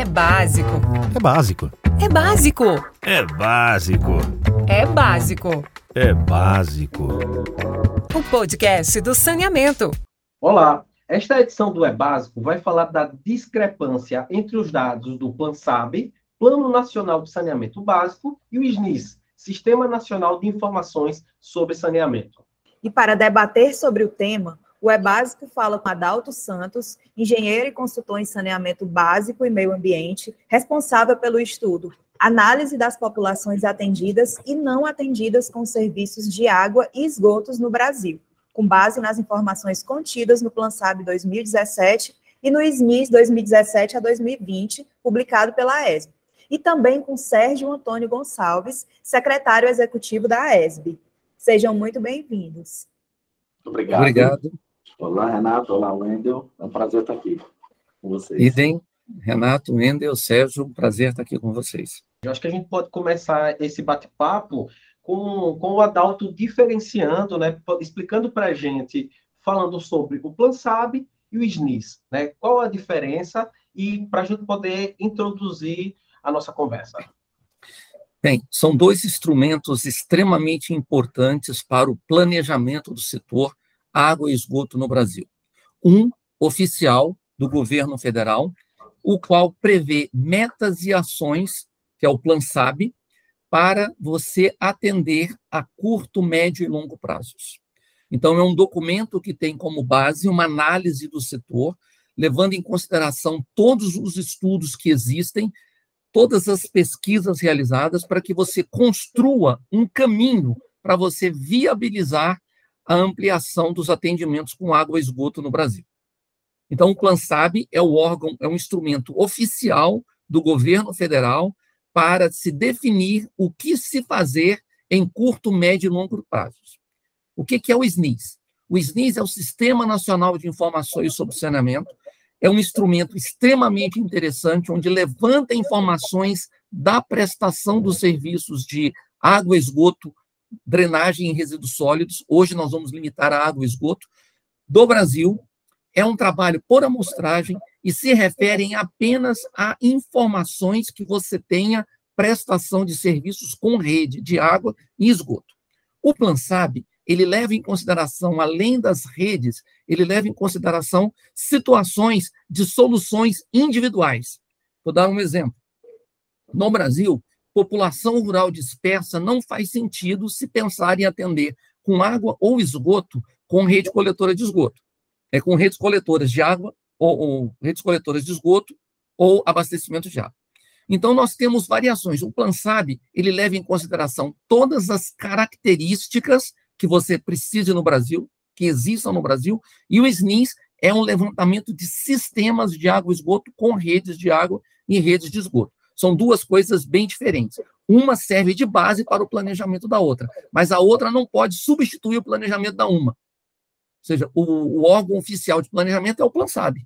É básico. É básico. É básico. É básico. É básico. É básico. O podcast do saneamento. Olá, esta edição do É Básico vai falar da discrepância entre os dados do PlanSAB, Plano Nacional de Saneamento Básico, e o SNIS, Sistema Nacional de Informações sobre Saneamento. E para debater sobre o tema, o E-Básico fala com Adalto Santos, engenheiro e consultor em saneamento básico e meio ambiente, responsável pelo estudo Análise das populações atendidas e não atendidas com serviços de água e esgotos no Brasil, com base nas informações contidas no Plan SAB 2017 e no SMIS 2017 a 2020, publicado pela ESB. E também com Sérgio Antônio Gonçalves, secretário executivo da ESB. Sejam muito bem-vindos. Obrigado. Obrigado. Olá, Renato. Olá, Wendel. É um prazer estar aqui com vocês. Idem, Renato, Wendel, Sérgio, um prazer estar aqui com vocês. Eu acho que a gente pode começar esse bate-papo com, com o Adalto diferenciando, né, explicando para a gente, falando sobre o Plan SAB e o SNIS, né? Qual a diferença e para a gente poder introduzir a nossa conversa. Bem, são dois instrumentos extremamente importantes para o planejamento do setor água e esgoto no Brasil. Um oficial do governo federal, o qual prevê metas e ações, que é o Plan SAB, para você atender a curto, médio e longo prazos. Então, é um documento que tem como base uma análise do setor, levando em consideração todos os estudos que existem, todas as pesquisas realizadas, para que você construa um caminho para você viabilizar a ampliação dos atendimentos com água e esgoto no Brasil. Então, o PlanSab é o órgão, é um instrumento oficial do governo federal para se definir o que se fazer em curto, médio e longo prazos. O que é o SNIS? O SNIS é o Sistema Nacional de Informações sobre Saneamento, é um instrumento extremamente interessante, onde levanta informações da prestação dos serviços de água, esgoto, drenagem em resíduos sólidos, hoje nós vamos limitar a água e esgoto, do Brasil. É um trabalho por amostragem e se referem apenas a informações que você tenha prestação de serviços com rede de água e esgoto. O Plan SAB, ele leva em consideração, além das redes, ele leva em consideração situações de soluções individuais. Vou dar um exemplo. No Brasil, população rural dispersa não faz sentido se pensar em atender com água ou esgoto com rede coletora de esgoto. É com redes coletoras de água ou, ou redes coletoras de esgoto ou abastecimento de água. Então, nós temos variações. O Plan SAB, ele leva em consideração todas as características que você precisa no Brasil, que existam no Brasil, e o SNIS é um levantamento de sistemas de água e esgoto com redes de água e redes de esgoto. São duas coisas bem diferentes. Uma serve de base para o planejamento da outra, mas a outra não pode substituir o planejamento da uma. Ou seja, o, o órgão oficial de planejamento é o PlanSab.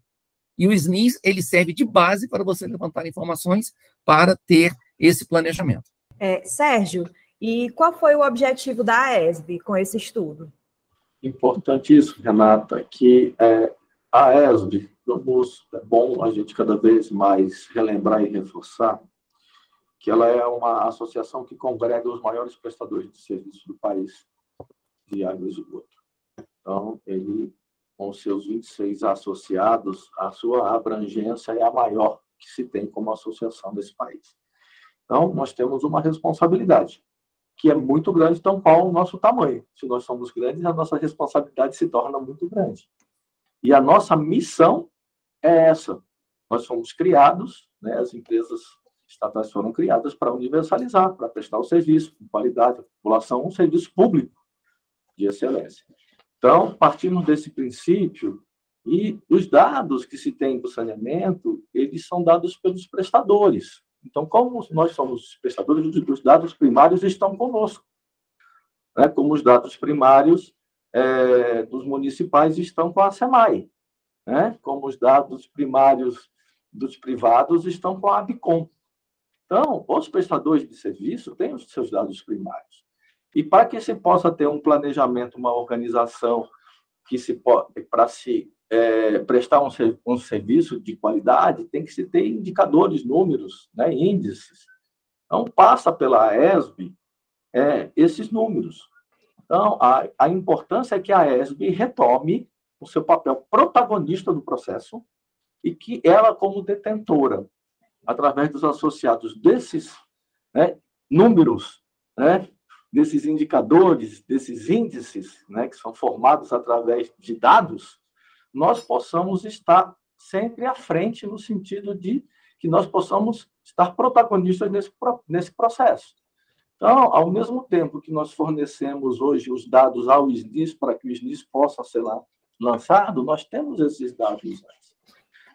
E o SNIS, ele serve de base para você levantar informações para ter esse planejamento. É, Sérgio, e qual foi o objetivo da ESB com esse estudo? Importantíssimo, Renata, que é, a ESB vamos, é bom a gente cada vez mais relembrar e reforçar que ela é uma associação que congrega os maiores prestadores de serviço do país de água e esgoto. Então, ele, com seus 26 associados, a sua abrangência é a maior que se tem como associação desse país. Então, nós temos uma responsabilidade, que é muito grande, tão qual o nosso tamanho. Se nós somos grandes, a nossa responsabilidade se torna muito grande. E a nossa missão é essa. Nós fomos criados, né, as empresas estatais foram criadas para universalizar, para prestar o serviço com qualidade, a população um serviço público de excelência. Então, partimos desse princípio e os dados que se tem do saneamento, eles são dados pelos prestadores. Então, como nós somos prestadores, os dados primários estão conosco. Né? Como os dados primários é, dos municipais estão com a SEMAI né? como os dados primários dos privados estão com a ABCOM. Então, os prestadores de serviço têm os seus dados primários. E para que se possa ter um planejamento, uma organização que se para se é, prestar um, um, serviço de qualidade, tem que se ter indicadores, números, né, índices. Então, passa pela ESB é, esses números. Então, a, a importância é que a ESB retome o seu papel protagonista do processo e que ela, como detentora, através dos associados desses né, números, né, desses indicadores, desses índices, né, que são formados através de dados, nós possamos estar sempre à frente no sentido de que nós possamos estar protagonistas nesse, nesse processo. Então, ao mesmo tempo que nós fornecemos hoje os dados ao SNIS para que o SNIS possa ser lá lançado, nós temos esses dados.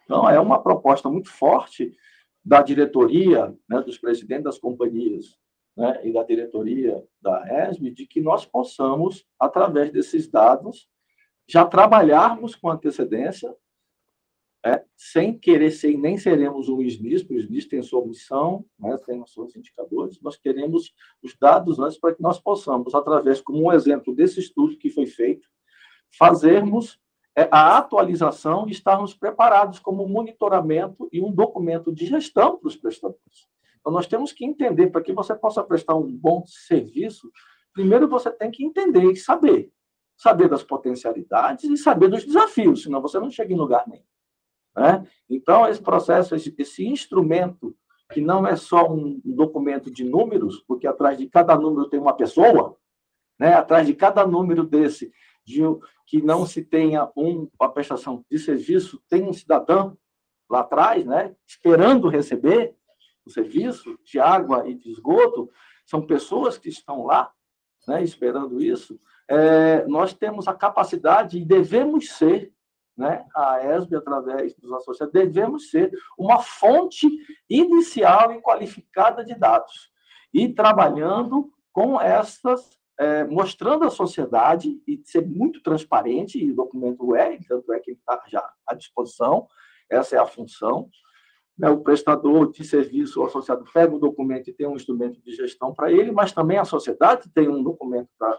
Então, é uma proposta muito forte da diretoria, né, dos presidentes das companhias né, e da diretoria da ESB, de que nós possamos, através desses dados, já trabalharmos com antecedência, é, sem querer ser, nem seremos um SNIS, porque o SNIS tem sua missão, né, tem os seus indicadores, nós queremos os dados antes para que nós possamos, através, como um exemplo desse estudo que foi feito, fazermos é, a atualização e estarmos preparados como monitoramento e um documento de gestão para os prestadores. Então, nós temos que entender, para que você possa prestar um bom serviço, primeiro você tem que entender e saber. Saber das potencialidades e saber dos desafios, senão você não chega em lugar nenhum. Né? Então, esse processo, esse, esse instrumento, que não é só um documento de números, porque atrás de cada número tem uma pessoa, né? atrás de cada número desse, de que não se tenha um, uma prestação de serviço, tem um cidadão lá atrás, né? esperando receber o serviço de água e de esgoto, são pessoas que estão lá né, esperando isso. É, nós temos a capacidade e devemos ser né, a ESB, através dos associados, devemos ser uma fonte inicial e qualificada de dados. E trabalhando com essas, é, mostrando à sociedade, e ser muito transparente, e o documento é, tanto é que está já à disposição, essa é a função. Né, o prestador de serviço, associado, pega o documento e tem um instrumento de gestão para ele, mas também a sociedade tem um documento para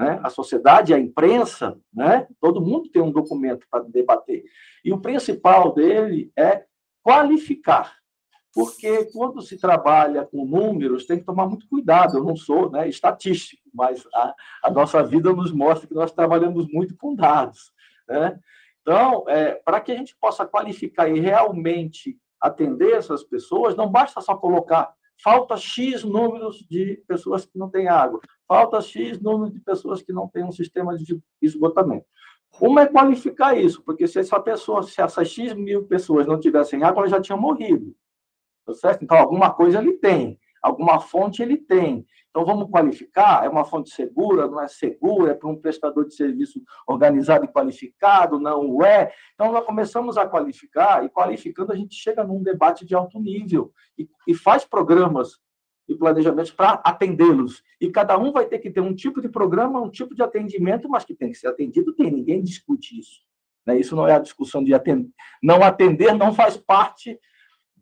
né? A sociedade, a imprensa, né? todo mundo tem um documento para debater. E o principal dele é qualificar, porque quando se trabalha com números, tem que tomar muito cuidado. Eu não sou né, estatístico, mas a, a nossa vida nos mostra que nós trabalhamos muito com dados. Né? Então, é, para que a gente possa qualificar e realmente atender essas pessoas, não basta só colocar falta X números de pessoas que não têm água, falta X número de pessoas que não têm um sistema de esgotamento. Uma é qualificar isso, porque se essa pessoa, se essas X mil pessoas não tivessem água, elas já tinham morrido. Tá certo? Então, alguma coisa ele tem, alguma fonte ele tem. Então, vamos qualificar? É uma fonte segura? Não é segura? É para um prestador de serviço organizado e qualificado? Não é? Então, nós começamos a qualificar, e qualificando, a gente chega num debate de alto nível e, e faz programas e planejamentos para atendê-los. E cada um vai ter que ter um tipo de programa, um tipo de atendimento, mas que tem que ser atendido, tem. Ninguém discute isso. Né? Isso não é a discussão de atender. Não atender não faz parte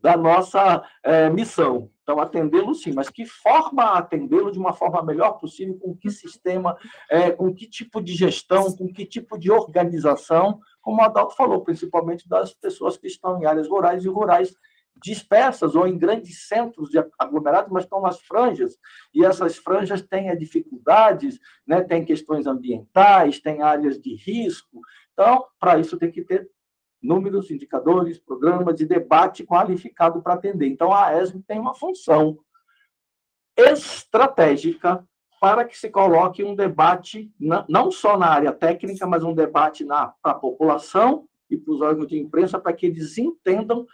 da nossa é, missão. Então, atendê-lo sim, mas que forma atendê-lo de uma forma melhor possível, com que sistema, é, com que tipo de gestão, com que tipo de organização, como o Adalto falou, principalmente das pessoas que estão em áreas rurais e rurais dispersas ou em grandes centros de aglomerados, mas estão nas franjas, e essas franjas têm dificuldades, né, têm questões ambientais, têm áreas de risco. Então, para isso tem que ter números, indicadores, programas de debate qualificado para atender. Então, a ESM tem uma função estratégica para que se coloque um debate, não só na área técnica, mas um debate para a população e para os órgãos de imprensa, para que eles entendam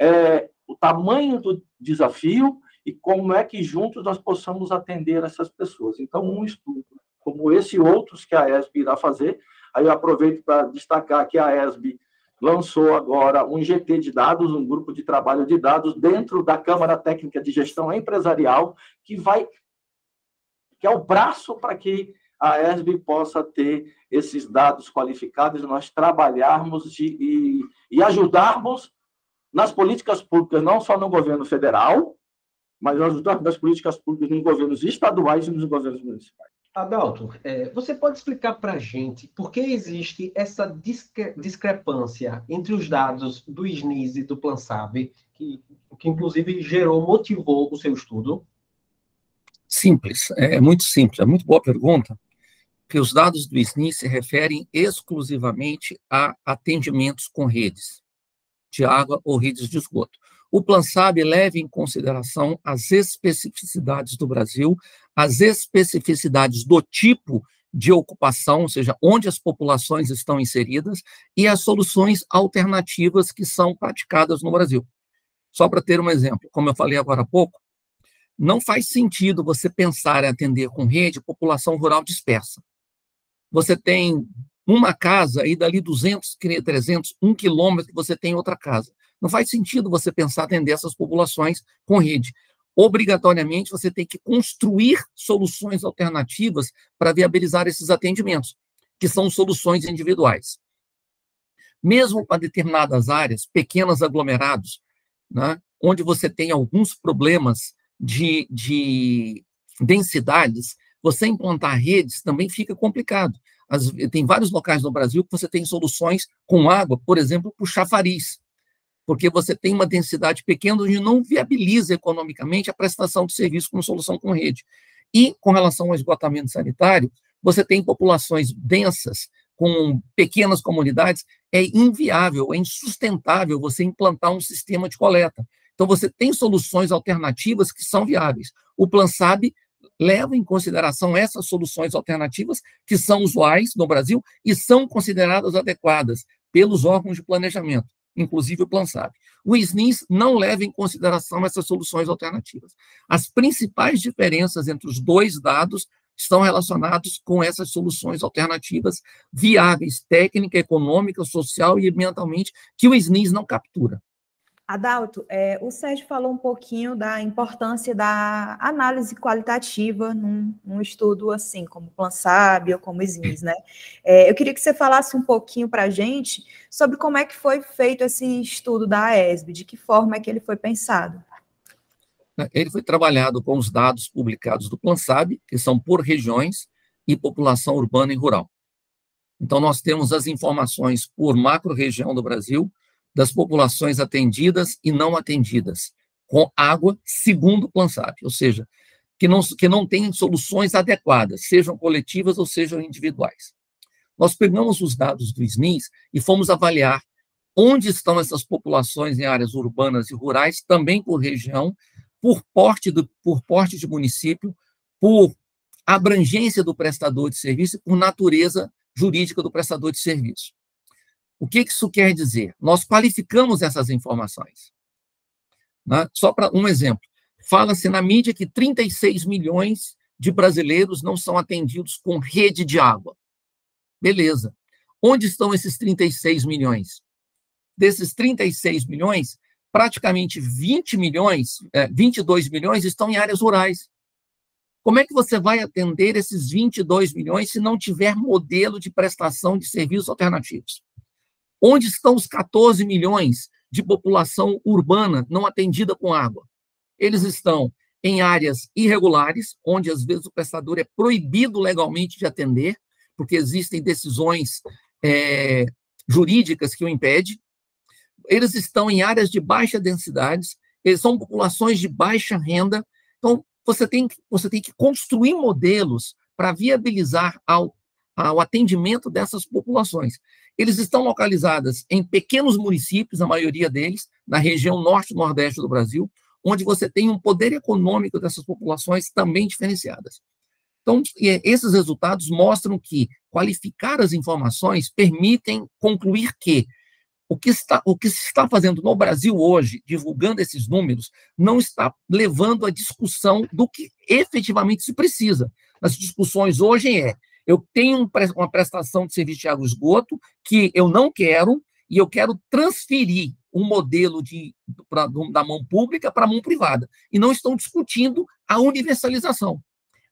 é, o tamanho do desafio e como é que juntos nós possamos atender essas pessoas. Então, um estudo como esse e outros que a ESB irá fazer, aí eu aproveito para destacar que a ESB lançou agora um GT de dados, um grupo de trabalho de dados dentro da Câmara Técnica de Gestão Empresarial, que vai que é o braço para que a ESB possa ter esses dados qualificados nós trabalharmos de, e, e ajudarmos nas políticas públicas, não só no governo federal, mas ajudarmos nas políticas públicas nos governos estaduais e nos governos municipais. Adalto, é, você pode explicar para a gente por que existe essa discre discrepância entre os dados do SNIS e do PlanSab, que, que inclusive gerou, motivou o seu estudo? Simples, é, é muito simples, é muito boa pergunta, que os dados do SNIS se referem exclusivamente a atendimentos com redes de água ou redes de esgoto. O PlanSab leva em consideração as especificidades do Brasil, as especificidades do tipo de ocupação, ou seja, onde as populações estão inseridas, e as soluções alternativas que são praticadas no Brasil. Só para ter um exemplo, como eu falei agora há pouco, não faz sentido você pensar em atender com rede população rural dispersa. Você tem uma casa e dali 200, 300, um quilômetro você tem outra casa. Não faz sentido você pensar atender essas populações com rede. Obrigatoriamente, você tem que construir soluções alternativas para viabilizar esses atendimentos, que são soluções individuais. Mesmo para determinadas áreas, pequenos aglomerados, né, onde você tem alguns problemas de, de densidades, você implantar redes também fica complicado. As, tem vários locais no Brasil que você tem soluções com água, por exemplo, para o chafariz porque você tem uma densidade pequena onde não viabiliza economicamente a prestação de serviço como solução com rede. E, com relação ao esgotamento sanitário, você tem populações densas, com pequenas comunidades, é inviável, é insustentável você implantar um sistema de coleta. Então, você tem soluções alternativas que são viáveis. O PlanSab leva em consideração essas soluções alternativas que são usuais no Brasil e são consideradas adequadas pelos órgãos de planejamento inclusive o PlanSab. O SNIS não leva em consideração essas soluções alternativas. As principais diferenças entre os dois dados estão relacionados com essas soluções alternativas viáveis, técnica, econômica, social e ambientalmente, que o SNIS não captura. Adalto, é, o Sérgio falou um pouquinho da importância da análise qualitativa num, num estudo assim, como PlanSab ou como SNIS, né? É, eu queria que você falasse um pouquinho para a gente sobre como é que foi feito esse estudo da AESB, de que forma é que ele foi pensado. Ele foi trabalhado com os dados publicados do PlanSab, que são por regiões e população urbana e rural. Então, nós temos as informações por macro-região do Brasil, das populações atendidas e não atendidas com água, segundo o PlanSap, ou seja, que não, que não tem soluções adequadas, sejam coletivas ou sejam individuais. Nós pegamos os dados do SNIS e fomos avaliar onde estão essas populações em áreas urbanas e rurais, também por região, por porte, do, por porte de município, por abrangência do prestador de serviço por natureza jurídica do prestador de serviço. O que isso quer dizer? Nós qualificamos essas informações. Né? Só para um exemplo. Fala-se na mídia que 36 milhões de brasileiros não são atendidos com rede de água. Beleza. Onde estão esses 36 milhões? Desses 36 milhões, praticamente 20 milhões, é, 22 milhões estão em áreas rurais. Como é que você vai atender esses 22 milhões se não tiver modelo de prestação de serviços alternativos? Onde estão os 14 milhões de população urbana não atendida com água? Eles estão em áreas irregulares, onde às vezes o prestador é proibido legalmente de atender, porque existem decisões é, jurídicas que o impedem. Eles estão em áreas de baixa densidade, eles são populações de baixa renda. Então, você tem, você tem que construir modelos para viabilizar ao, ao atendimento dessas populações. Eles estão localizadas em pequenos municípios, a maioria deles, na região norte e nordeste do Brasil, onde você tem um poder econômico dessas populações também diferenciadas. Então, esses resultados mostram que qualificar as informações permitem concluir que o que, está, o que se está fazendo no Brasil hoje, divulgando esses números, não está levando à discussão do que efetivamente se precisa. As discussões hoje é eu tenho uma prestação de serviço de água e esgoto que eu não quero e eu quero transferir um modelo de, pra, da mão pública para a mão privada. E não estão discutindo a universalização.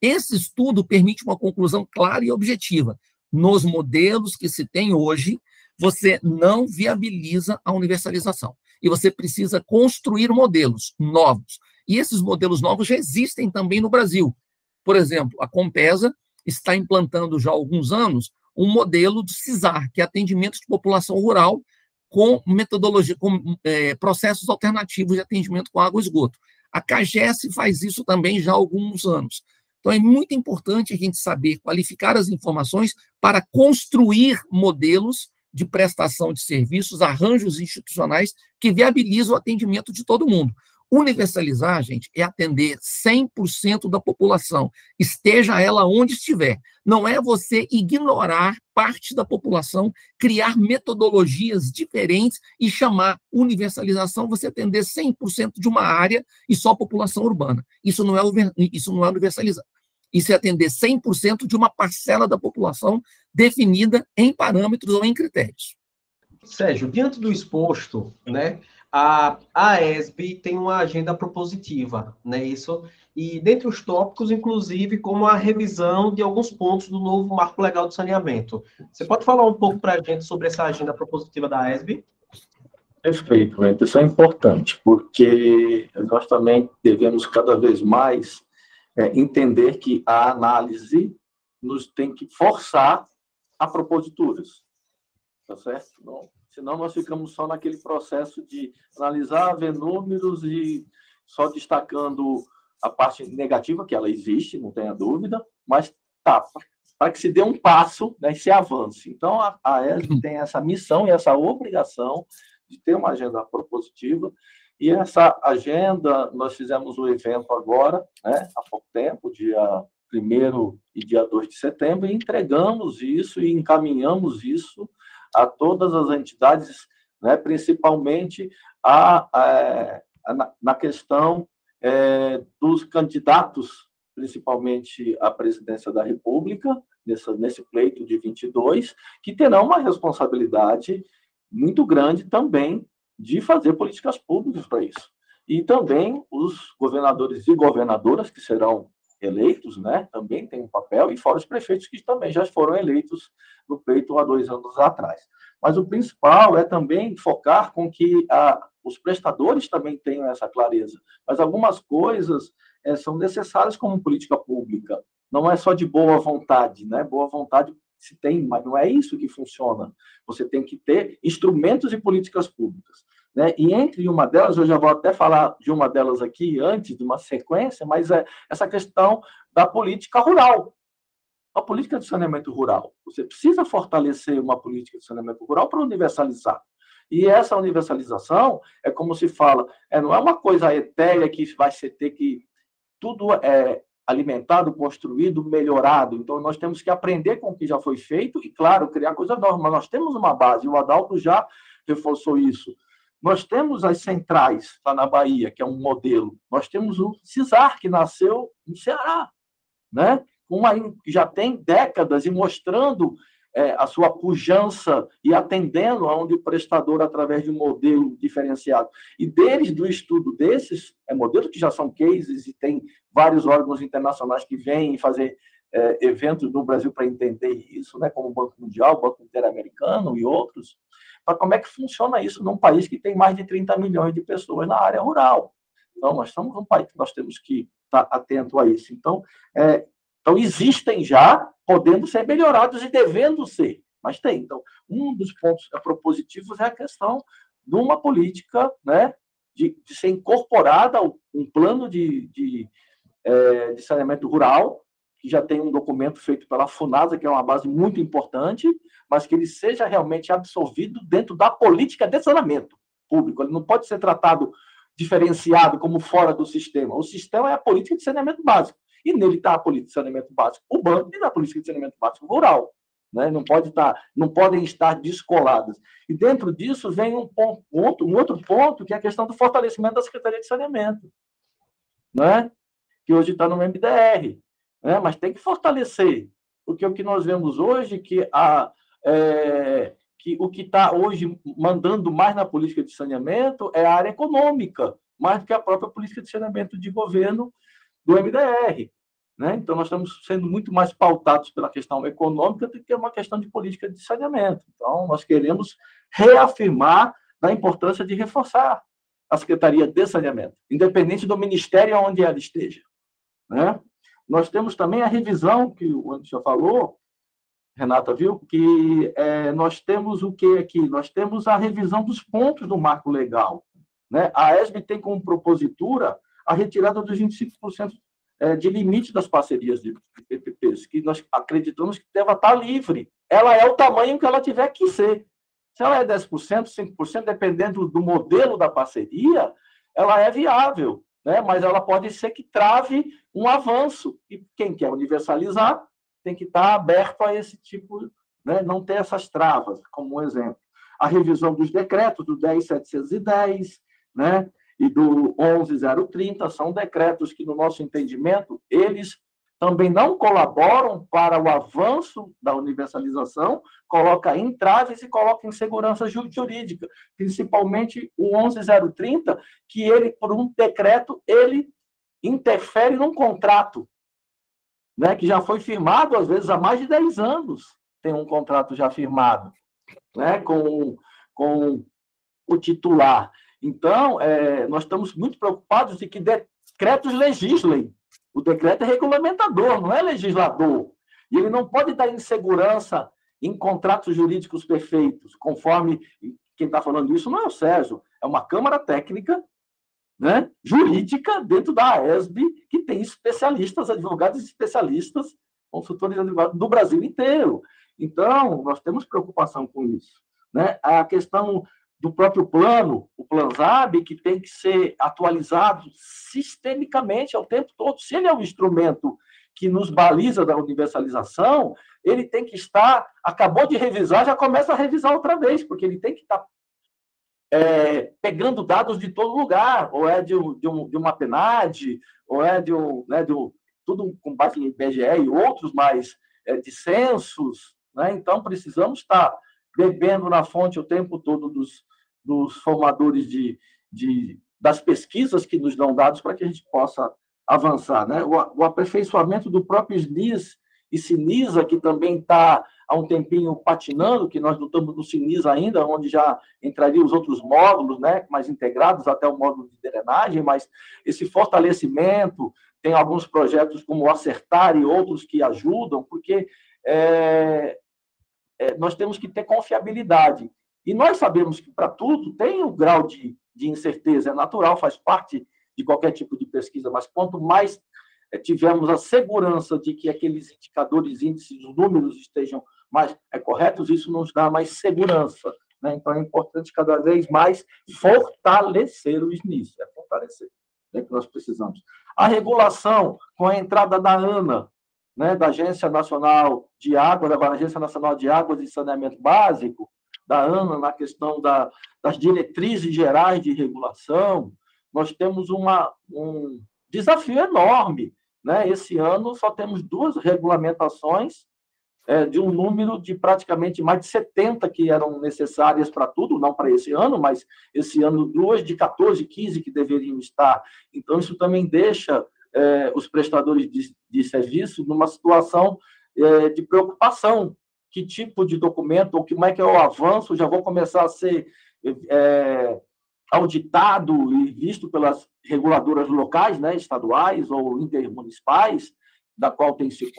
Esse estudo permite uma conclusão clara e objetiva. Nos modelos que se tem hoje, você não viabiliza a universalização. E você precisa construir modelos novos. E esses modelos novos já existem também no Brasil. Por exemplo, a Compesa está implantando já há alguns anos um modelo do CISAR, que é atendimento de população rural com metodologia, com é, processos alternativos de atendimento com água e esgoto. A CAGES faz isso também já há alguns anos. Então, é muito importante a gente saber qualificar as informações para construir modelos de prestação de serviços, arranjos institucionais que viabilizam o atendimento de todo mundo. Universalizar, gente, é atender 100% da população, esteja ela onde estiver. Não é você ignorar parte da população, criar metodologias diferentes e chamar universalização você atender 100% de uma área e só população urbana. Isso não é, isso não é universalizar. Isso é atender 100% de uma parcela da população definida em parâmetros ou em critérios. Sérgio, diante do exposto, né, a, ESB tem uma agenda propositiva, né, isso, e dentre os tópicos, inclusive, como a revisão de alguns pontos do novo marco legal de saneamento. Você pode falar um pouco para a gente sobre essa agenda propositiva da ESB? Perfeito, isso é importante, porque nós também devemos cada vez mais é, entender que a análise nos tem que forçar a proposituras, tá certo? Não, senão nós ficamos só naquele processo de analisar, ver números e só destacando a parte negativa, que ela existe, não tenha dúvida, mas tá, para que se dê um passo né, e se avance. Então, a, a ESB tem essa missão e essa obrigação de ter uma agenda propositiva e essa agenda, nós fizemos o um evento agora, né, há pouco tempo, dia 1 e dia 2 de setembro, e entregamos isso e encaminhamos isso a todas as entidades, né, principalmente a, a, a na, questão é, dos candidatos, principalmente à presidência da República, nessa, nesse pleito de 22, que terão uma responsabilidade muito grande também de fazer políticas públicas para isso. E também os governadores e governadoras que serão eleitos, né, também têm um papel, e fora os prefeitos que também já foram eleitos no pleito há dois anos atrás. Mas o principal é também focar com que a, os prestadores também tenham essa clareza. Mas algumas coisas é, são necessárias como política pública. Não é só de boa vontade, né? Boa vontade se tem, mas não é isso que funciona. Você tem que ter instrumentos e políticas públicas. Né? E entre uma delas, eu já vou até falar de uma delas aqui antes, de uma sequência, mas é essa questão da política rural. A política de saneamento rural. Você precisa fortalecer uma política de saneamento rural para universalizar. E essa universalização é como se fala, é, não é uma coisa etérea que vai ser ter que tudo é alimentado, construído, melhorado. Então, nós temos que aprender com o que já foi feito e, claro, criar coisas novas. Mas nós temos uma base, o Adalto já reforçou isso. Nós temos as centrais lá na Bahia, que é um modelo. Nós temos o CISAR, que nasceu no Ceará, né? Uma, que já tem décadas e mostrando é, a sua pujança e atendendo aonde o prestador, através de um modelo diferenciado. E deles, do estudo desses, é modelos que já são cases e tem vários órgãos internacionais que vêm fazer é, eventos no Brasil para entender isso, né, como o Banco Mundial, o Banco Interamericano e outros, para como é que funciona isso num país que tem mais de 30 milhões de pessoas na área rural. Então, nós estamos num país que nós temos que estar atento a isso. Então, é, então existem já, podendo ser melhorados e devendo ser, mas tem. Então, um dos pontos propositivos é a questão de uma política né, de, de ser incorporada um plano de, de, é, de saneamento rural que já tem um documento feito pela FUNASA, que é uma base muito importante, mas que ele seja realmente absorvido dentro da política de saneamento público. Ele não pode ser tratado diferenciado como fora do sistema. O sistema é a política de saneamento básico. E nele está a política de saneamento básico urbano e na política de saneamento básico rural. Né? Não, pode estar, tá, não podem estar descoladas. E dentro disso vem um, ponto, um outro ponto, que é a questão do fortalecimento da Secretaria de Saneamento, né? que hoje está no MDR né? mas tem que fortalecer, porque o que nós vemos hoje que a é, que o que está hoje mandando mais na política de saneamento é a área econômica, mais do que a própria política de saneamento de governo do MDR. Né? Então, nós estamos sendo muito mais pautados pela questão econômica do que uma questão de política de saneamento. Então, nós queremos reafirmar a importância de reforçar a Secretaria de Saneamento, independente do ministério onde ela esteja. Né? Nós temos também a revisão, que o Anderson já falou, Renata, viu? Que é, nós temos o que aqui? Nós temos a revisão dos pontos do marco legal. Né? A ESB tem como propositura a retirada dos 25% é, de limite das parcerias de PPPs, que nós acreditamos que deva estar livre. Ela é o tamanho que ela tiver que ser. Se ela é 10%, 5%, dependendo do modelo da parceria, ela é viável, né? mas ela pode ser que trave um avanço. E quem quer universalizar tem que estar aberto a esse tipo, né? não ter essas travas, como um exemplo. A revisão dos decretos do 10.710, né? e do 11.030 são decretos que, no nosso entendimento, eles também não colaboram para o avanço da universalização, coloca entraves e coloca insegurança jurídica, principalmente o 11030, que ele, por um decreto, ele interfere num contrato, né, que já foi firmado, às vezes, há mais de 10 anos, tem um contrato já firmado, né, com, com o titular. Então, é, nós estamos muito preocupados de que decretos legislem, o decreto é regulamentador, não é legislador. E ele não pode dar insegurança em contratos jurídicos perfeitos, conforme quem está falando isso não é o Sérgio, é uma Câmara Técnica né, jurídica dentro da AESB, que tem especialistas, advogados especialistas, consultores advogados do Brasil inteiro. Então, nós temos preocupação com isso. Né? A questão do próprio plano, o PlanZab, que tem que ser atualizado sistemicamente ao tempo todo. Se ele é um instrumento que nos baliza da universalização, ele tem que estar, acabou de revisar, já começa a revisar outra vez, porque ele tem que estar é, pegando dados de todo lugar, ou é de, de, um, de uma PNAD, ou é de um, né, de um, tudo com base em IBGE e outros mais é, de censos, né? então precisamos estar bebendo na fonte o tempo todo dos, dos formadores de, de, das pesquisas que nos dão dados para que a gente possa avançar. Né? O, o aperfeiçoamento do próprio SNIS e Sinisa, que também está há um tempinho patinando, que nós não estamos no Sinisa ainda, onde já entrariam os outros módulos, né, mais integrados até o módulo de drenagem, mas esse fortalecimento, tem alguns projetos como o Acertar e outros que ajudam, porque é, é, nós temos que ter confiabilidade. E nós sabemos que para tudo tem o grau de, de incerteza, é natural, faz parte de qualquer tipo de pesquisa, mas quanto mais é, tivermos a segurança de que aqueles indicadores, índices, os números estejam mais é, corretos, isso nos dá mais segurança. Né? Então, é importante cada vez mais fortalecer o SNIS, é fortalecer, é que nós precisamos. A regulação, com a entrada da ANA, né, da Agência Nacional de Água, da Agência Nacional de Águas e Saneamento Básico, da ANA na questão da, das diretrizes gerais de regulação, nós temos uma, um desafio enorme. Né? Esse ano só temos duas regulamentações é, de um número de praticamente mais de 70 que eram necessárias para tudo, não para esse ano, mas esse ano duas de 14, 15 que deveriam estar. Então, isso também deixa é, os prestadores de, de serviço numa situação é, de preocupação, que tipo de documento, ou como é que é o avanço, já vou começar a ser é, auditado e visto pelas reguladoras locais, né, estaduais ou intermunicipais, da qual tem se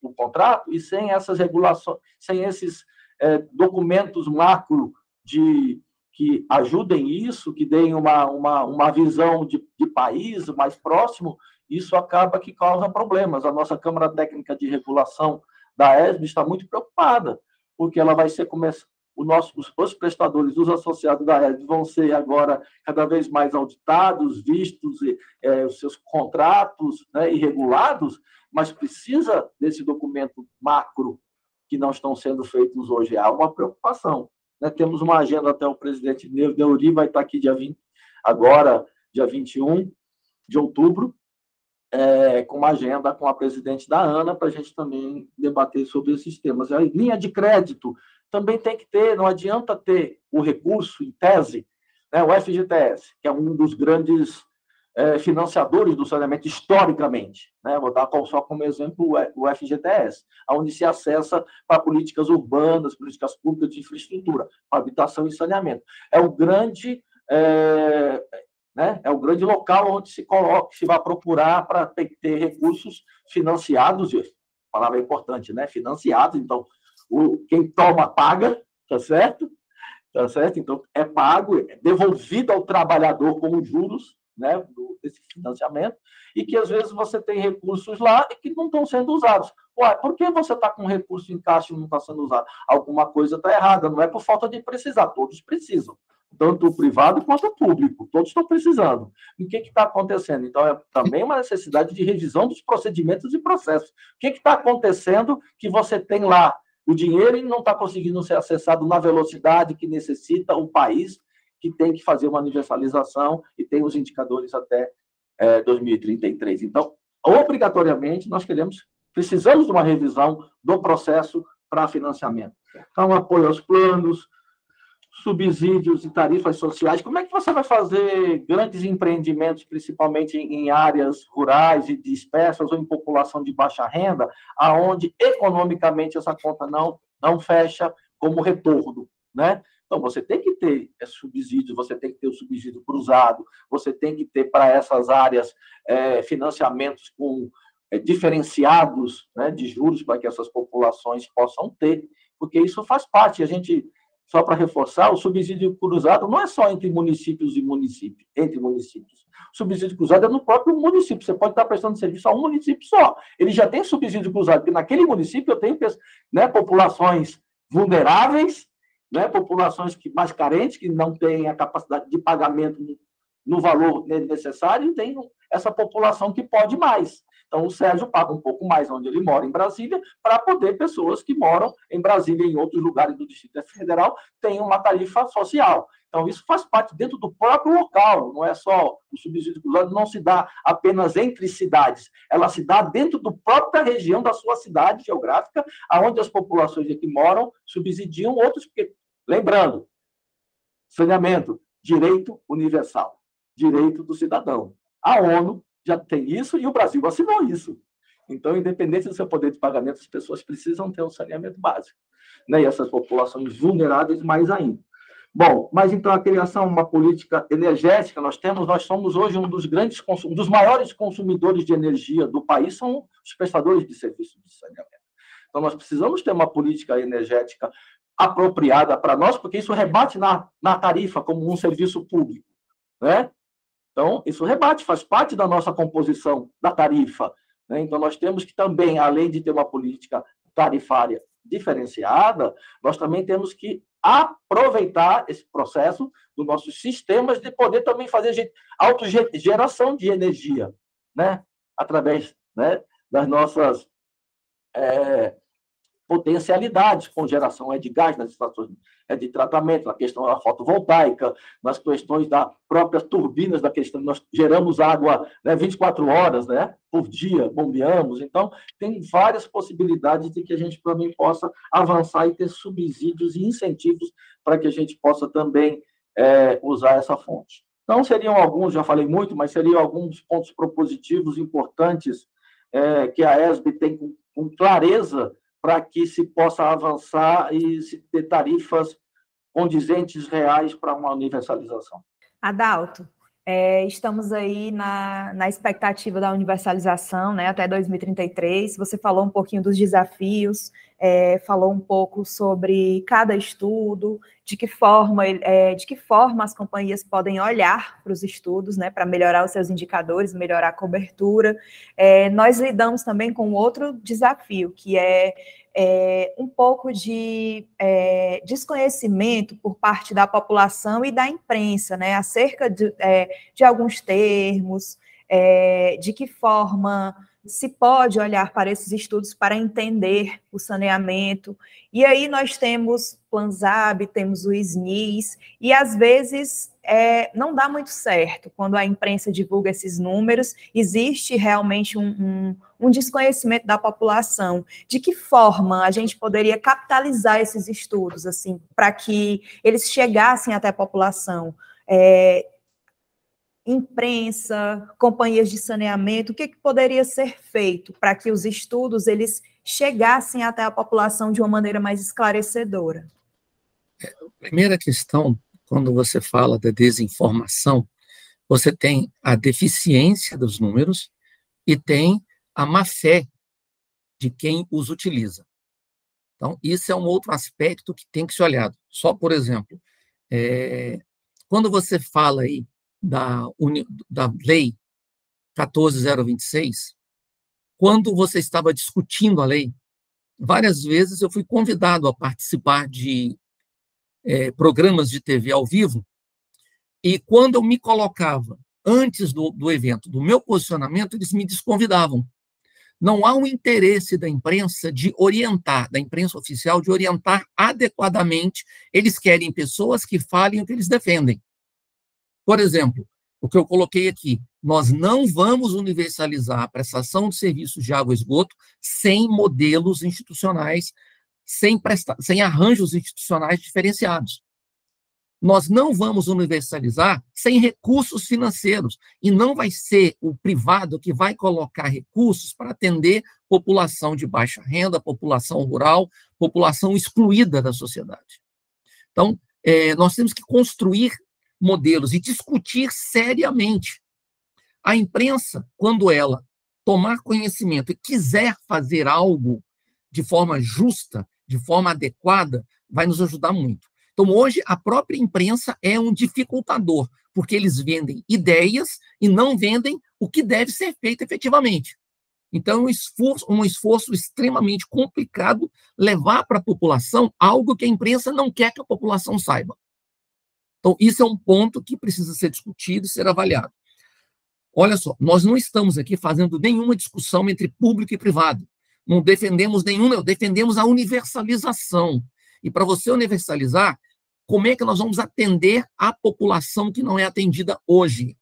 o contrato, e sem essas regulações, sem esses é, documentos macro de que ajudem isso, que deem uma, uma, uma visão de, de país mais próximo, isso acaba que causa problemas. A nossa Câmara Técnica de Regulação da ESB está muito preocupada, porque ela vai ser começar o nosso, os, os prestadores, os associados da ESB vão ser agora cada vez mais auditados, vistos, é, os seus contratos né, e regulados, mas precisa desse documento macro que não estão sendo feitos hoje. Há uma preocupação. Né? Temos uma agenda até o presidente Neuri vai estar aqui dia 20, agora, dia 21 de outubro, é, com uma agenda com a presidente da ANA para a gente também debater sobre esses temas. A linha de crédito também tem que ter, não adianta ter o recurso em tese, né, o FGTS, que é um dos grandes é, financiadores do saneamento historicamente. Né, vou dar só como exemplo o FGTS, onde se acessa para políticas urbanas, políticas públicas de infraestrutura, para habitação e saneamento. É o grande é, né? É o grande local onde se coloca, se vai procurar para ter, ter recursos financiados, palavra é importante, né? Financiados, então o, quem toma paga, tá certo? Tá certo? Então é pago, é devolvido ao trabalhador como juros, né? Desse financiamento e que às vezes você tem recursos lá e que não estão sendo usados. Ué, por que você está com recurso em caixa e não está sendo usado? Alguma coisa está errada, não é por falta de precisar, todos precisam tanto o privado quanto o público. Todos estão precisando. E o que está acontecendo? Então, é também uma necessidade de revisão dos procedimentos e processos. O que está acontecendo que você tem lá o dinheiro e não está conseguindo ser acessado na velocidade que necessita o país, que tem que fazer uma universalização e tem os indicadores até é, 2033. Então, obrigatoriamente, nós queremos, precisamos de uma revisão do processo para financiamento. Então, apoio aos planos, subsídios e tarifas sociais, como é que você vai fazer grandes empreendimentos, principalmente em áreas rurais e dispersas ou em população de baixa renda, aonde economicamente essa conta não não fecha como retorno, né? Então você tem que ter subsídios, você tem que ter o subsídio cruzado, você tem que ter para essas áreas é, financiamentos com é, diferenciados né, de juros para que essas populações possam ter, porque isso faz parte. A gente só para reforçar, o subsídio cruzado não é só entre municípios e municípios, entre municípios. O subsídio cruzado é no próprio município. Você pode estar prestando serviço a um município só. Ele já tem subsídio cruzado, porque naquele município eu tenho né, populações vulneráveis, né, populações que, mais carentes, que não têm a capacidade de pagamento no valor necessário, e tem essa população que pode mais. Então, o Sérgio paga um pouco mais onde ele mora, em Brasília, para poder pessoas que moram em Brasília e em outros lugares do Distrito Federal tenham uma tarifa social. Então, isso faz parte dentro do próprio local, não é só o subsídio cruzado, não se dá apenas entre cidades, ela se dá dentro da própria região da sua cidade geográfica, aonde as populações que moram subsidiam outros, porque, lembrando, saneamento, direito universal, direito do cidadão. A ONU já tem isso e o Brasil assinou isso. Então, independente do seu poder de pagamento, as pessoas precisam ter um saneamento básico. Né? E essas populações vulneráveis mais ainda. Bom, mas então a criação de uma política energética, nós temos, nós somos hoje um dos grandes, um dos maiores consumidores de energia do país, são os prestadores de serviços de saneamento. Então nós precisamos ter uma política energética apropriada para nós, porque isso rebate na, na tarifa como um serviço público, né? Então, isso rebate, faz parte da nossa composição da tarifa. Né? Então, nós temos que também, além de ter uma política tarifária diferenciada, nós também temos que aproveitar esse processo dos nossos sistemas de poder também fazer autogeração de energia, né? através né, das nossas é, potencialidades com geração é de gás nas estações é de tratamento, na questão da fotovoltaica, nas questões das próprias turbinas, da questão nós geramos água né, 24 horas né, por dia, bombeamos. Então, tem várias possibilidades de que a gente também possa avançar e ter subsídios e incentivos para que a gente possa também é, usar essa fonte. Então, seriam alguns, já falei muito, mas seriam alguns pontos propositivos importantes é, que a ESB tem com, com clareza para que se possa avançar e ter tarifas condizentes reais para uma universalização. Adalto, é, estamos aí na, na expectativa da universalização né, até 2033. Você falou um pouquinho dos desafios, é, falou um pouco sobre cada estudo, de que forma, é, de que forma as companhias podem olhar para os estudos, né, para melhorar os seus indicadores, melhorar a cobertura. É, nós lidamos também com outro desafio, que é, é um pouco de é, desconhecimento por parte da população e da imprensa, né, acerca de, é, de alguns termos, de que forma se pode olhar para esses estudos para entender o saneamento. E aí nós temos Planzab, temos o SNIS, e às vezes é, não dá muito certo quando a imprensa divulga esses números, existe realmente um, um, um desconhecimento da população. De que forma a gente poderia capitalizar esses estudos, assim, para que eles chegassem até a população? É, imprensa, companhias de saneamento, o que, que poderia ser feito para que os estudos eles chegassem até a população de uma maneira mais esclarecedora? É, primeira questão, quando você fala da desinformação, você tem a deficiência dos números e tem a má fé de quem os utiliza. Então, isso é um outro aspecto que tem que ser olhado. Só, por exemplo, é, quando você fala aí da, da lei 14026, quando você estava discutindo a lei, várias vezes eu fui convidado a participar de é, programas de TV ao vivo, e quando eu me colocava antes do, do evento, do meu posicionamento, eles me desconvidavam. Não há um interesse da imprensa de orientar, da imprensa oficial, de orientar adequadamente. Eles querem pessoas que falem o que eles defendem. Por exemplo, o que eu coloquei aqui, nós não vamos universalizar a prestação de serviços de água e esgoto sem modelos institucionais, sem, presta sem arranjos institucionais diferenciados. Nós não vamos universalizar sem recursos financeiros, e não vai ser o privado que vai colocar recursos para atender população de baixa renda, população rural, população excluída da sociedade. Então, é, nós temos que construir modelos e discutir seriamente. A imprensa, quando ela tomar conhecimento e quiser fazer algo de forma justa, de forma adequada, vai nos ajudar muito. Então, hoje, a própria imprensa é um dificultador, porque eles vendem ideias e não vendem o que deve ser feito efetivamente. Então, é um esforço, um esforço extremamente complicado levar para a população algo que a imprensa não quer que a população saiba. Então, isso é um ponto que precisa ser discutido e ser avaliado. Olha só, nós não estamos aqui fazendo nenhuma discussão entre público e privado. Não defendemos nenhuma, defendemos a universalização. E para você universalizar, como é que nós vamos atender a população que não é atendida hoje?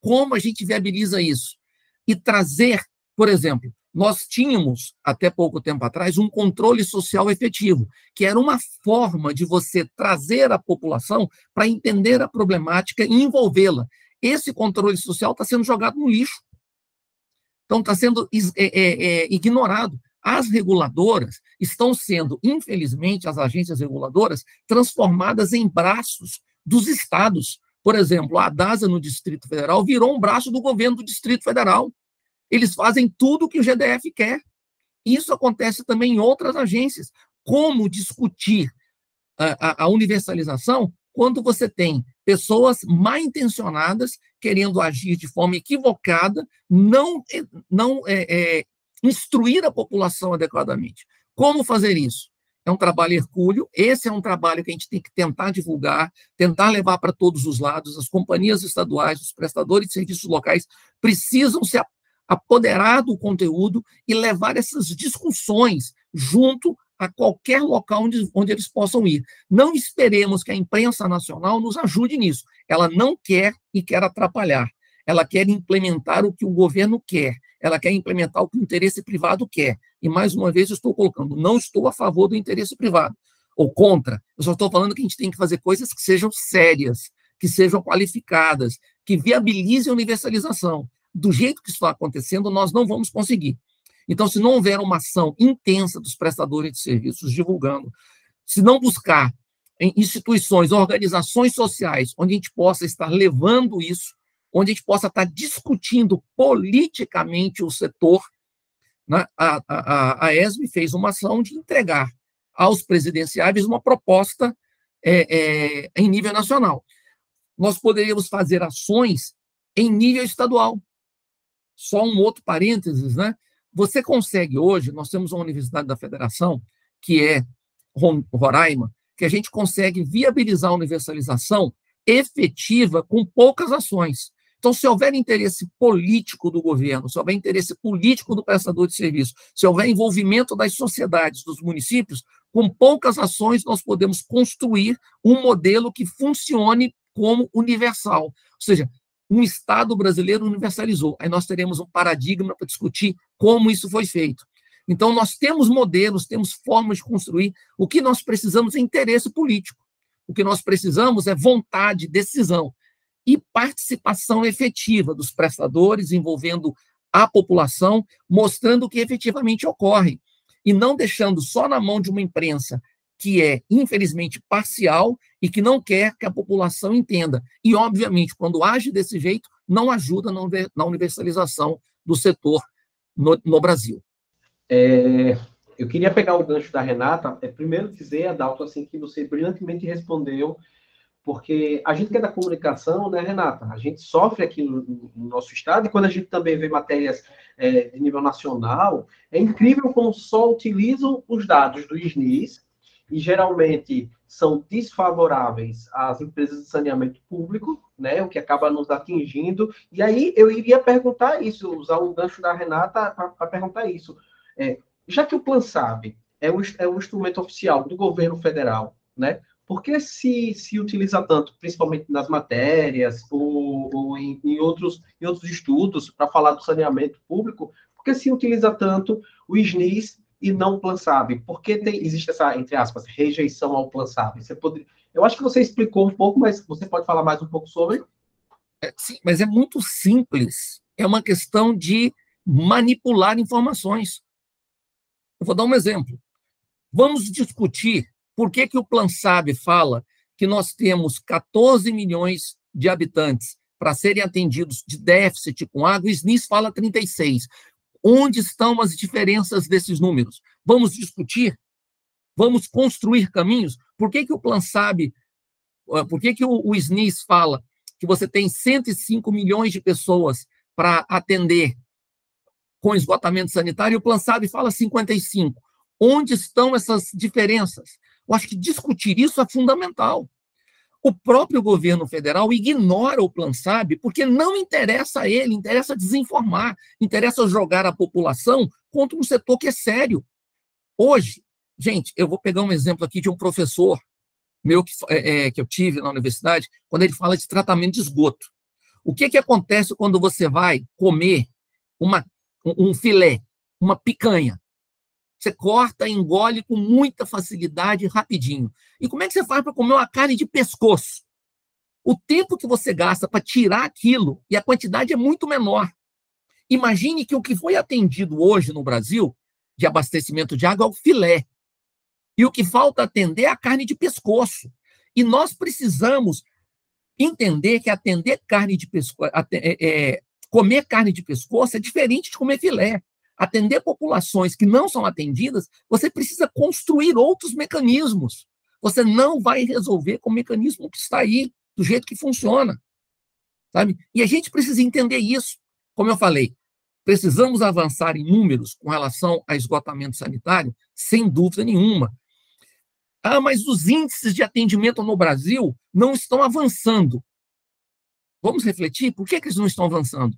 Como a gente viabiliza isso? E trazer, por exemplo, nós tínhamos, até pouco tempo atrás, um controle social efetivo, que era uma forma de você trazer a população para entender a problemática e envolvê-la. Esse controle social está sendo jogado no lixo. Então, está sendo é, é, é, ignorado. As reguladoras estão sendo, infelizmente, as agências reguladoras, transformadas em braços dos estados. Por exemplo, a DASA no Distrito Federal virou um braço do governo do Distrito Federal. Eles fazem tudo o que o GDF quer. Isso acontece também em outras agências. Como discutir a, a, a universalização quando você tem pessoas mal intencionadas querendo agir de forma equivocada, não, não é, é, instruir a população adequadamente. Como fazer isso? É um trabalho hercúleo, esse é um trabalho que a gente tem que tentar divulgar, tentar levar para todos os lados. As companhias estaduais, os prestadores de serviços locais precisam se apoderar do conteúdo e levar essas discussões junto a qualquer local onde, onde eles possam ir. Não esperemos que a imprensa nacional nos ajude nisso. Ela não quer e quer atrapalhar. Ela quer implementar o que o governo quer ela quer implementar o que o interesse privado quer. E, mais uma vez, eu estou colocando, não estou a favor do interesse privado, ou contra. Eu só estou falando que a gente tem que fazer coisas que sejam sérias, que sejam qualificadas, que viabilizem a universalização. Do jeito que está acontecendo, nós não vamos conseguir. Então, se não houver uma ação intensa dos prestadores de serviços divulgando, se não buscar em instituições, organizações sociais, onde a gente possa estar levando isso, onde a gente possa estar discutindo politicamente o setor. Né? A, a, a ESB fez uma ação de entregar aos presidenciáveis uma proposta é, é, em nível nacional. Nós poderíamos fazer ações em nível estadual. Só um outro parênteses, né? Você consegue hoje, nós temos uma Universidade da Federação, que é Roraima, que a gente consegue viabilizar a universalização efetiva com poucas ações. Então, se houver interesse político do governo, se houver interesse político do prestador de serviço, se houver envolvimento das sociedades, dos municípios, com poucas ações nós podemos construir um modelo que funcione como universal. Ou seja, um Estado brasileiro universalizou. Aí nós teremos um paradigma para discutir como isso foi feito. Então, nós temos modelos, temos formas de construir. O que nós precisamos é interesse político. O que nós precisamos é vontade, decisão e participação efetiva dos prestadores, envolvendo a população, mostrando o que efetivamente ocorre, e não deixando só na mão de uma imprensa que é, infelizmente, parcial e que não quer que a população entenda. E, obviamente, quando age desse jeito, não ajuda na universalização do setor no, no Brasil. É, eu queria pegar o gancho da Renata, é, primeiro dizer, Adalto, assim, que você brilhantemente respondeu, porque a gente que é da comunicação, né, Renata? A gente sofre aqui no, no nosso estado, e quando a gente também vê matérias é, de nível nacional, é incrível como só utilizam os dados do SNIS, e geralmente são desfavoráveis às empresas de saneamento público, né, o que acaba nos atingindo. E aí eu iria perguntar isso, usar o gancho da Renata para perguntar isso. É, já que o Plan SAB é o, é o instrumento oficial do governo federal, né, por que se, se utiliza tanto, principalmente nas matérias ou, ou em, em, outros, em outros estudos, para falar do saneamento público, por que se utiliza tanto o SNIS e não o Plan SAB? Por que tem, existe essa, entre aspas, rejeição ao Plan SAB? Você pode, eu acho que você explicou um pouco, mas você pode falar mais um pouco sobre? É, sim, mas é muito simples. É uma questão de manipular informações. Eu vou dar um exemplo. Vamos discutir por que, que o Plan SAB fala que nós temos 14 milhões de habitantes para serem atendidos de déficit com água, o SNIS fala 36. Onde estão as diferenças desses números? Vamos discutir? Vamos construir caminhos? Por que, que o Plan SAB, eh, por que, que o, o SNIS fala que você tem 105 milhões de pessoas para atender com esgotamento sanitário e o Plan SAB fala 55? Onde estão essas diferenças? Eu acho que discutir isso é fundamental. O próprio governo federal ignora o Plan SAB porque não interessa a ele, interessa desinformar, interessa jogar a população contra um setor que é sério. Hoje, gente, eu vou pegar um exemplo aqui de um professor meu que, é, é, que eu tive na universidade, quando ele fala de tratamento de esgoto. O que, que acontece quando você vai comer uma, um filé, uma picanha? Você corta, engole com muita facilidade, rapidinho. E como é que você faz para comer uma carne de pescoço? O tempo que você gasta para tirar aquilo e a quantidade é muito menor. Imagine que o que foi atendido hoje no Brasil de abastecimento de água é o filé. E o que falta atender é a carne de pescoço. E nós precisamos entender que atender carne de pescoço, é, é, comer carne de pescoço é diferente de comer filé atender populações que não são atendidas, você precisa construir outros mecanismos. Você não vai resolver com o mecanismo que está aí, do jeito que funciona. Sabe? E a gente precisa entender isso. Como eu falei, precisamos avançar em números com relação a esgotamento sanitário, sem dúvida nenhuma. Ah, mas os índices de atendimento no Brasil não estão avançando. Vamos refletir? Por que, que eles não estão avançando?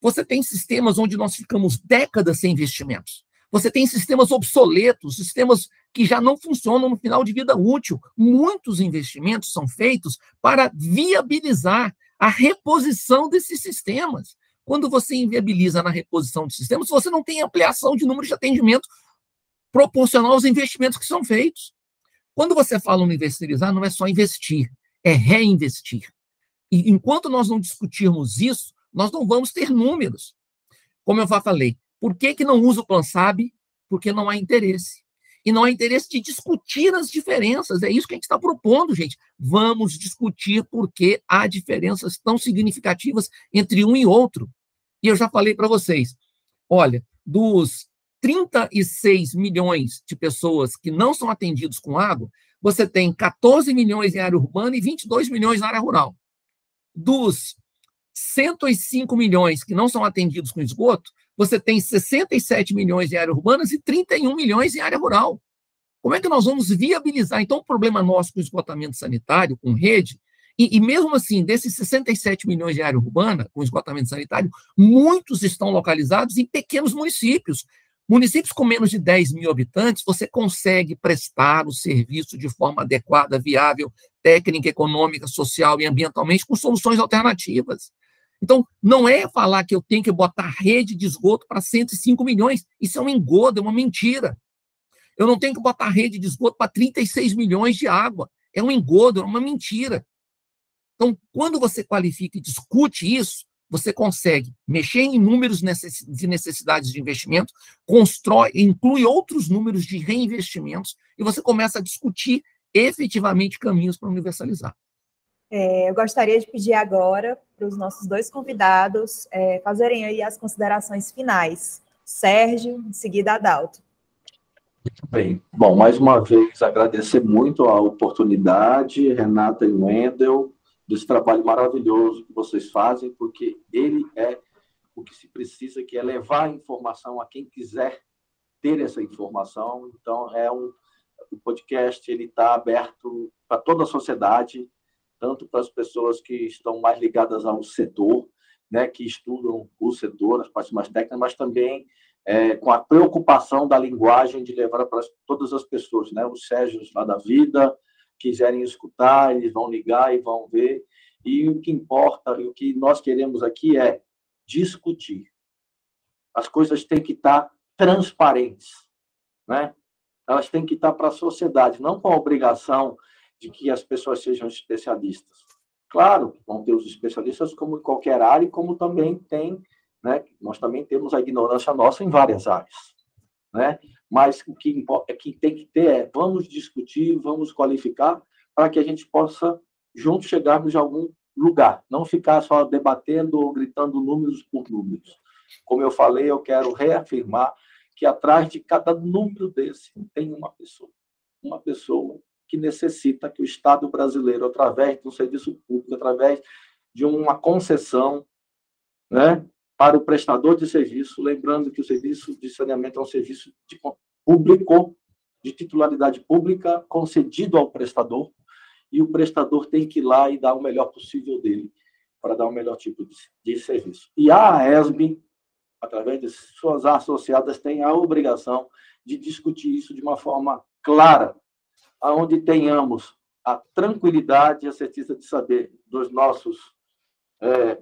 Você tem sistemas onde nós ficamos décadas sem investimentos. Você tem sistemas obsoletos, sistemas que já não funcionam no final de vida útil. Muitos investimentos são feitos para viabilizar a reposição desses sistemas. Quando você inviabiliza na reposição de sistemas, você não tem ampliação de número de atendimento proporcional aos investimentos que são feitos. Quando você fala universalizar, não é só investir, é reinvestir. E enquanto nós não discutirmos isso, nós não vamos ter números. Como eu já falei, por que, que não usa o Plan SAB? Porque não há interesse. E não há interesse de discutir as diferenças. É isso que a gente está propondo, gente. Vamos discutir por que há diferenças tão significativas entre um e outro. E eu já falei para vocês: olha, dos 36 milhões de pessoas que não são atendidos com água, você tem 14 milhões em área urbana e 22 milhões na área rural. Dos 105 milhões que não são atendidos com esgoto, você tem 67 milhões em área urbana e 31 milhões em área rural. Como é que nós vamos viabilizar? Então, o problema nosso com esgotamento sanitário, com rede, e, e, mesmo assim, desses 67 milhões de área urbana com esgotamento sanitário, muitos estão localizados em pequenos municípios. Municípios com menos de 10 mil habitantes, você consegue prestar o serviço de forma adequada, viável, técnica, econômica, social e ambientalmente, com soluções alternativas. Então, não é falar que eu tenho que botar rede de esgoto para 105 milhões. Isso é um engodo, é uma mentira. Eu não tenho que botar rede de esgoto para 36 milhões de água. É um engodo, é uma mentira. Então, quando você qualifica e discute isso, você consegue mexer em números de necessidades de investimento, constrói, inclui outros números de reinvestimentos, e você começa a discutir efetivamente caminhos para universalizar. É, eu gostaria de pedir agora para os nossos dois convidados é, fazerem aí as considerações finais. Sérgio, em seguida Adalto. Muito bem. Bom, mais uma vez agradecer muito a oportunidade, Renata e Wendel, desse trabalho maravilhoso que vocês fazem, porque ele é o que se precisa, que é levar a informação a quem quiser ter essa informação. Então, é um o podcast ele está aberto para toda a sociedade, tanto para as pessoas que estão mais ligadas ao setor, né, que estudam o setor, as partes mais técnicas, mas também é, com a preocupação da linguagem de levar para todas as pessoas, né? Os Sérgios lá da vida quiserem escutar, eles vão ligar e vão ver. E o que importa, e o que nós queremos aqui é discutir. As coisas têm que estar transparentes, né? Elas têm que estar para a sociedade, não com a obrigação de que as pessoas sejam especialistas. Claro, vão ter os especialistas como em qualquer área, como também tem né? Nós também temos a ignorância nossa em várias áreas, né? Mas o que, é que tem que ter é vamos discutir, vamos qualificar para que a gente possa juntos chegarmos a algum lugar, não ficar só debatendo ou gritando números por números. Como eu falei, eu quero reafirmar que atrás de cada número desse tem uma pessoa, uma pessoa que necessita que o Estado brasileiro, através de um serviço público, através de uma concessão, né, para o prestador de serviço, lembrando que o serviço de saneamento é um serviço de público, de titularidade pública, concedido ao prestador, e o prestador tem que ir lá e dar o melhor possível dele para dar o melhor tipo de, de serviço. E a AESB, através de suas associadas, tem a obrigação de discutir isso de uma forma clara, aonde tenhamos a tranquilidade e a certeza de saber dos nossos é,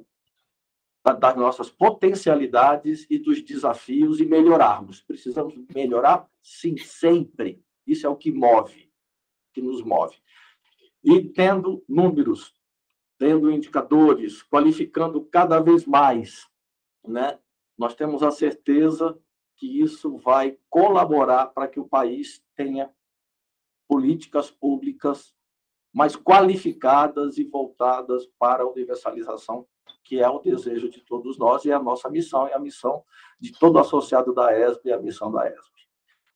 das nossas potencialidades e dos desafios e melhorarmos. Precisamos melhorar? Sim, sempre. Isso é o que move, que nos move. E tendo números, tendo indicadores, qualificando cada vez mais, né? Nós temos a certeza que isso vai colaborar para que o país tenha políticas públicas mais qualificadas e voltadas para a universalização que é o desejo de todos nós e é a nossa missão, e a missão de todo associado da ESB e a missão da ESB.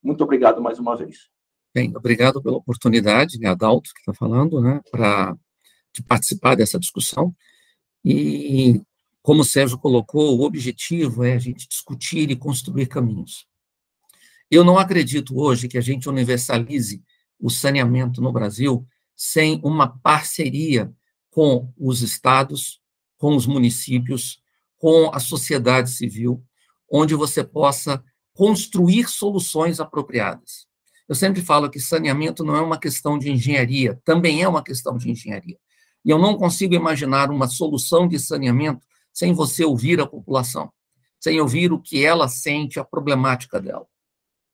Muito obrigado mais uma vez. Bem, obrigado pela oportunidade, né, Adalto, que está falando, né, para de participar dessa discussão. E, como o Sérgio colocou, o objetivo é a gente discutir e construir caminhos. Eu não acredito hoje que a gente universalize o saneamento no Brasil sem uma parceria com os estados, com os municípios, com a sociedade civil, onde você possa construir soluções apropriadas. Eu sempre falo que saneamento não é uma questão de engenharia, também é uma questão de engenharia. E eu não consigo imaginar uma solução de saneamento sem você ouvir a população, sem ouvir o que ela sente, a problemática dela.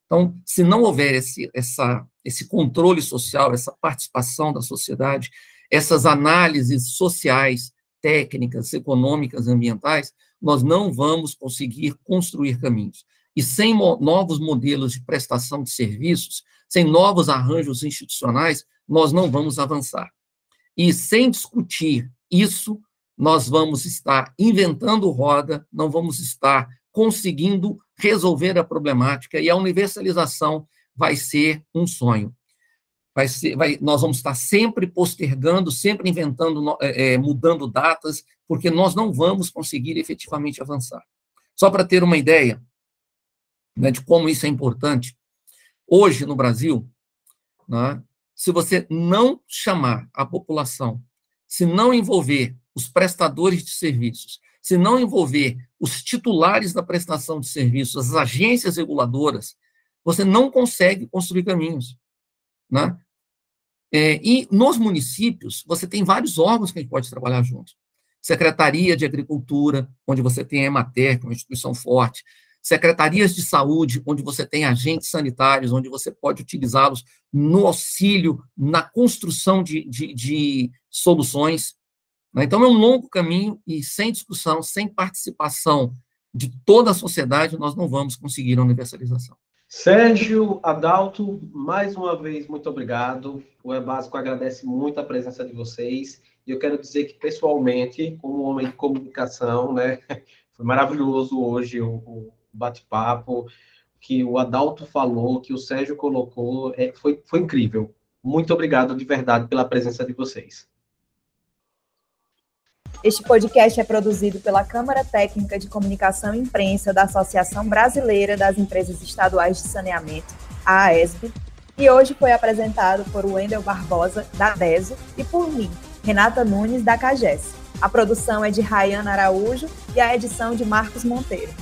Então, se não houver esse, essa, esse controle social, essa participação da sociedade, essas análises sociais, técnicas, econômicas, ambientais, nós não vamos conseguir construir caminhos. E sem novos modelos de prestação de serviços, sem novos arranjos institucionais, nós não vamos avançar. E sem discutir isso, nós vamos estar inventando roda, não vamos estar conseguindo resolver a problemática e a universalização vai ser um sonho vai ser, vai, nós vamos estar sempre postergando, sempre inventando, é, é, mudando datas, porque nós não vamos conseguir efetivamente avançar. Só para ter uma ideia né, de como isso é importante, hoje no Brasil, né, se você não chamar a população, se não envolver os prestadores de serviços, se não envolver os titulares da prestação de serviços, as agências reguladoras, você não consegue construir caminhos. Né? É, e nos municípios, você tem vários órgãos que a gente pode trabalhar junto. Secretaria de Agricultura, onde você tem a Emater, que é uma instituição forte. Secretarias de Saúde, onde você tem agentes sanitários, onde você pode utilizá-los no auxílio, na construção de, de, de soluções. Né? Então, é um longo caminho e sem discussão, sem participação de toda a sociedade, nós não vamos conseguir a universalização. Sérgio Adalto, mais uma vez, muito obrigado. O E Básico agradece muito a presença de vocês. E eu quero dizer que, pessoalmente, como homem de comunicação, né, foi maravilhoso hoje o, o bate-papo que o Adalto falou, que o Sérgio colocou, é, foi, foi incrível. Muito obrigado de verdade pela presença de vocês. Este podcast é produzido pela Câmara Técnica de Comunicação e Imprensa da Associação Brasileira das Empresas Estaduais de Saneamento, a AESB, e hoje foi apresentado por Wendel Barbosa, da DESO, e por mim, Renata Nunes, da CAGES. A produção é de Rayana Araújo e a edição de Marcos Monteiro.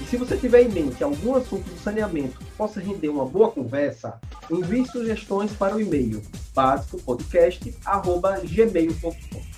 E se você tiver em mente algum assunto do saneamento que possa render uma boa conversa, envie sugestões para o e-mail básicopodcast.gmail.com.